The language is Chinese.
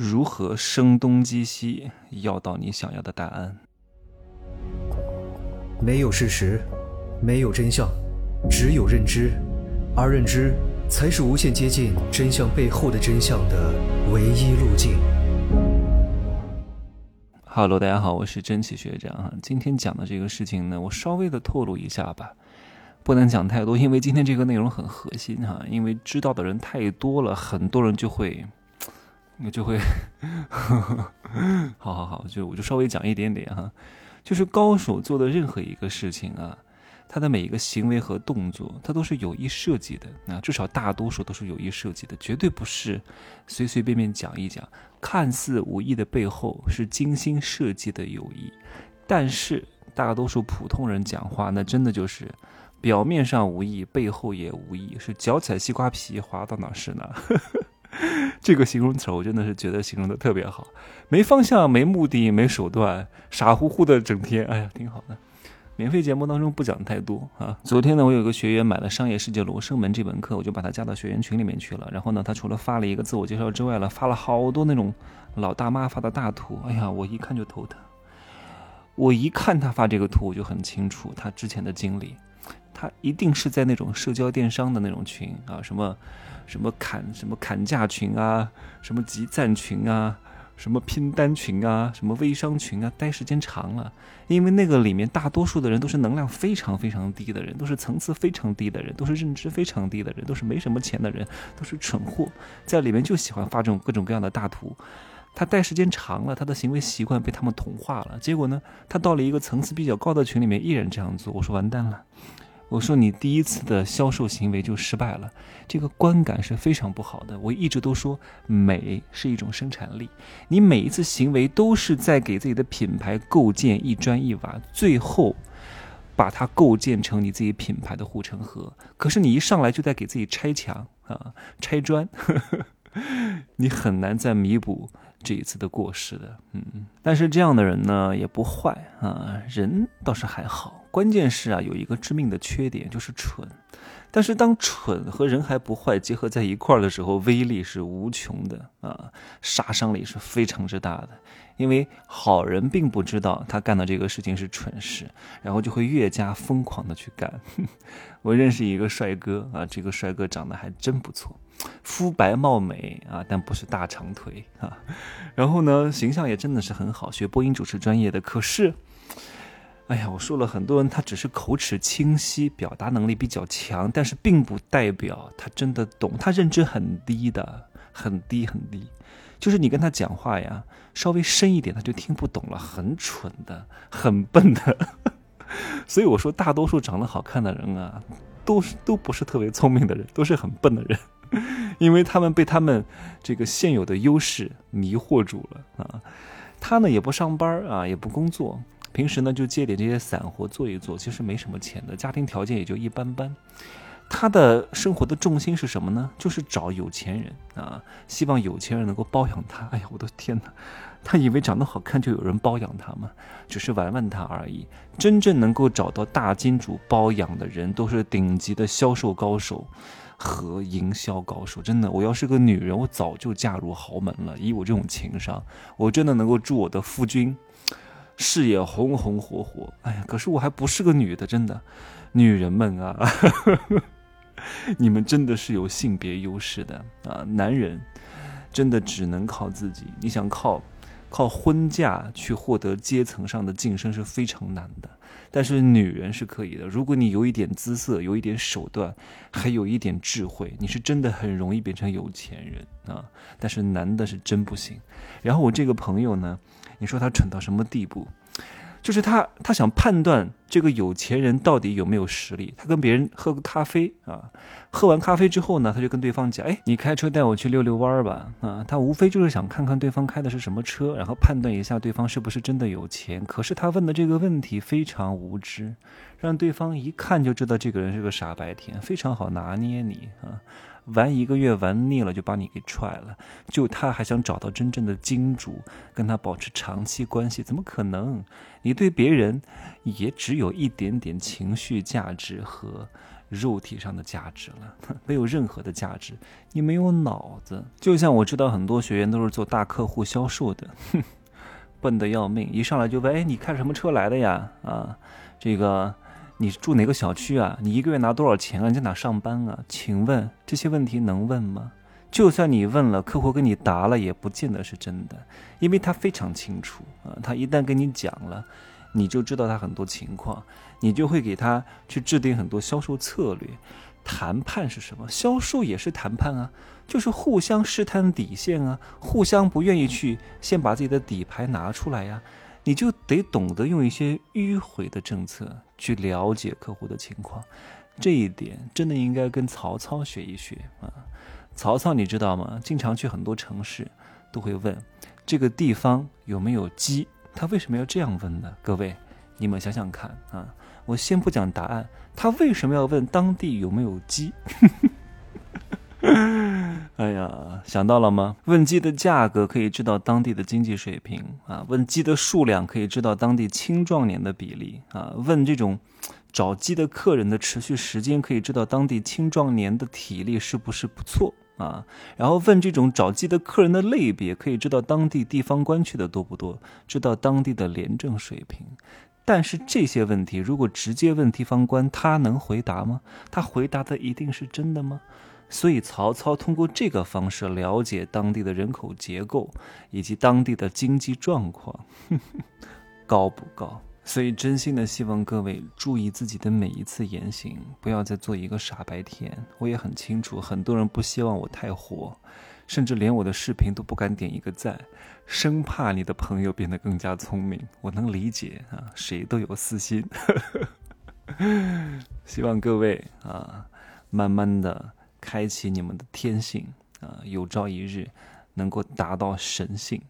如何声东击西，要到你想要的答案？没有事实，没有真相，只有认知，而认知才是无限接近真相背后的真相的唯一路径。Hello，大家好，我是真奇学长啊。今天讲的这个事情呢，我稍微的透露一下吧，不能讲太多，因为今天这个内容很核心哈。因为知道的人太多了，很多人就会，那就会，好好好，就我就稍微讲一点点哈。就是高手做的任何一个事情啊，他的每一个行为和动作，他都是有意设计的啊，至少大多数都是有意设计的，绝对不是随随便便讲一讲。看似无意的背后是精心设计的有意，但是大多数普通人讲话，那真的就是表面上无意，背后也无意，是脚踩西瓜皮，滑到哪是哪。这个形容词我真的是觉得形容的特别好，没方向、没目的、没手段，傻乎乎的整天，哎呀，挺好的。免费节目当中不讲太多啊。昨天呢，我有个学员买了《商业世界罗生门》这门课，我就把他加到学员群里面去了。然后呢，他除了发了一个自我介绍之外了，发了好多那种老大妈发的大图。哎呀，我一看就头疼。我一看他发这个图，我就很清楚他之前的经历。他一定是在那种社交电商的那种群啊，什么什么砍什么砍价群啊，什么集赞群啊，什么拼单群啊，什么微商群啊，待时间长了，因为那个里面大多数的人都是能量非常非常低的人，都是层次非常低的人，都是认知非常低的人，都是没什么钱的人，都是蠢货，在里面就喜欢发这种各种各样的大图。他待时间长了，他的行为习惯被他们同化了，结果呢，他到了一个层次比较高的群里面，依然这样做。我说完蛋了。我说你第一次的销售行为就失败了，这个观感是非常不好的。我一直都说美是一种生产力，你每一次行为都是在给自己的品牌构建一砖一瓦，最后把它构建成你自己品牌的护城河。可是你一上来就在给自己拆墙啊，拆砖，你很难再弥补。这一次的过失的，嗯，但是这样的人呢也不坏啊，人倒是还好，关键是啊有一个致命的缺点就是蠢，但是当蠢和人还不坏结合在一块儿的时候，威力是无穷的啊，杀伤力是非常之大的，因为好人并不知道他干的这个事情是蠢事，然后就会越加疯狂的去干。我认识一个帅哥啊，这个帅哥长得还真不错。肤白貌美啊，但不是大长腿啊。然后呢，形象也真的是很好，学播音主持专业的。可是，哎呀，我说了很多人，他只是口齿清晰，表达能力比较强，但是并不代表他真的懂。他认知很低的，很低很低。就是你跟他讲话呀，稍微深一点，他就听不懂了，很蠢的，很笨的。所以我说，大多数长得好看的人啊，都是都不是特别聪明的人，都是很笨的人。因为他们被他们这个现有的优势迷惑住了啊，他呢也不上班啊，也不工作，平时呢就接点这些散活做一做，其实没什么钱的，家庭条件也就一般般。他的生活的重心是什么呢？就是找有钱人啊，希望有钱人能够包养他。哎呀，我的天哪！他以为长得好看就有人包养他吗？只是玩玩他而已。真正能够找到大金主包养的人，都是顶级的销售高手。和营销高手，真的，我要是个女人，我早就嫁入豪门了。以我这种情商，我真的能够助我的夫君事业红红火火。哎呀，可是我还不是个女的，真的，女人们啊，你们真的是有性别优势的啊！男人真的只能靠自己，你想靠靠婚嫁去获得阶层上的晋升是非常难的。但是女人是可以的，如果你有一点姿色，有一点手段，还有一点智慧，你是真的很容易变成有钱人啊。但是男的是真不行。然后我这个朋友呢，你说他蠢到什么地步？就是他，他想判断这个有钱人到底有没有实力。他跟别人喝个咖啡啊，喝完咖啡之后呢，他就跟对方讲：“哎，你开车带我去溜溜弯儿吧。”啊，他无非就是想看看对方开的是什么车，然后判断一下对方是不是真的有钱。可是他问的这个问题非常无知，让对方一看就知道这个人是个傻白甜，非常好拿捏你啊。玩一个月玩腻了就把你给踹了，就他还想找到真正的金主，跟他保持长期关系，怎么可能？你对别人也只有一点点情绪价值和肉体上的价值了，没有任何的价值。你没有脑子，就像我知道很多学员都是做大客户销售的，哼，笨得要命，一上来就问：哎，你开什么车来的呀？啊，这个你住哪个小区啊？你一个月拿多少钱啊？你在哪上班啊？请问这些问题能问吗？就算你问了，客户跟你答了，也不见得是真的，因为他非常清楚啊，他一旦跟你讲了。你就知道他很多情况，你就会给他去制定很多销售策略。谈判是什么？销售也是谈判啊，就是互相试探底线啊，互相不愿意去先把自己的底牌拿出来呀。你就得懂得用一些迂回的政策去了解客户的情况，这一点真的应该跟曹操学一学啊。曹操你知道吗？经常去很多城市，都会问这个地方有没有鸡。他为什么要这样问呢？各位，你们想想看啊！我先不讲答案，他为什么要问当地有没有鸡？哎呀，想到了吗？问鸡的价格可以知道当地的经济水平啊，问鸡的数量可以知道当地青壮年的比例啊，问这种找鸡的客人的持续时间可以知道当地青壮年的体力是不是不错。啊，然后问这种找鸡的客人的类别，可以知道当地地方官去的多不多，知道当地的廉政水平。但是这些问题如果直接问地方官，他能回答吗？他回答的一定是真的吗？所以曹操通过这个方式了解当地的人口结构以及当地的经济状况，高不高？所以，真心的希望各位注意自己的每一次言行，不要再做一个傻白甜。我也很清楚，很多人不希望我太火，甚至连我的视频都不敢点一个赞，生怕你的朋友变得更加聪明。我能理解啊，谁都有私心。希望各位啊，慢慢的开启你们的天性啊，有朝一日能够达到神性。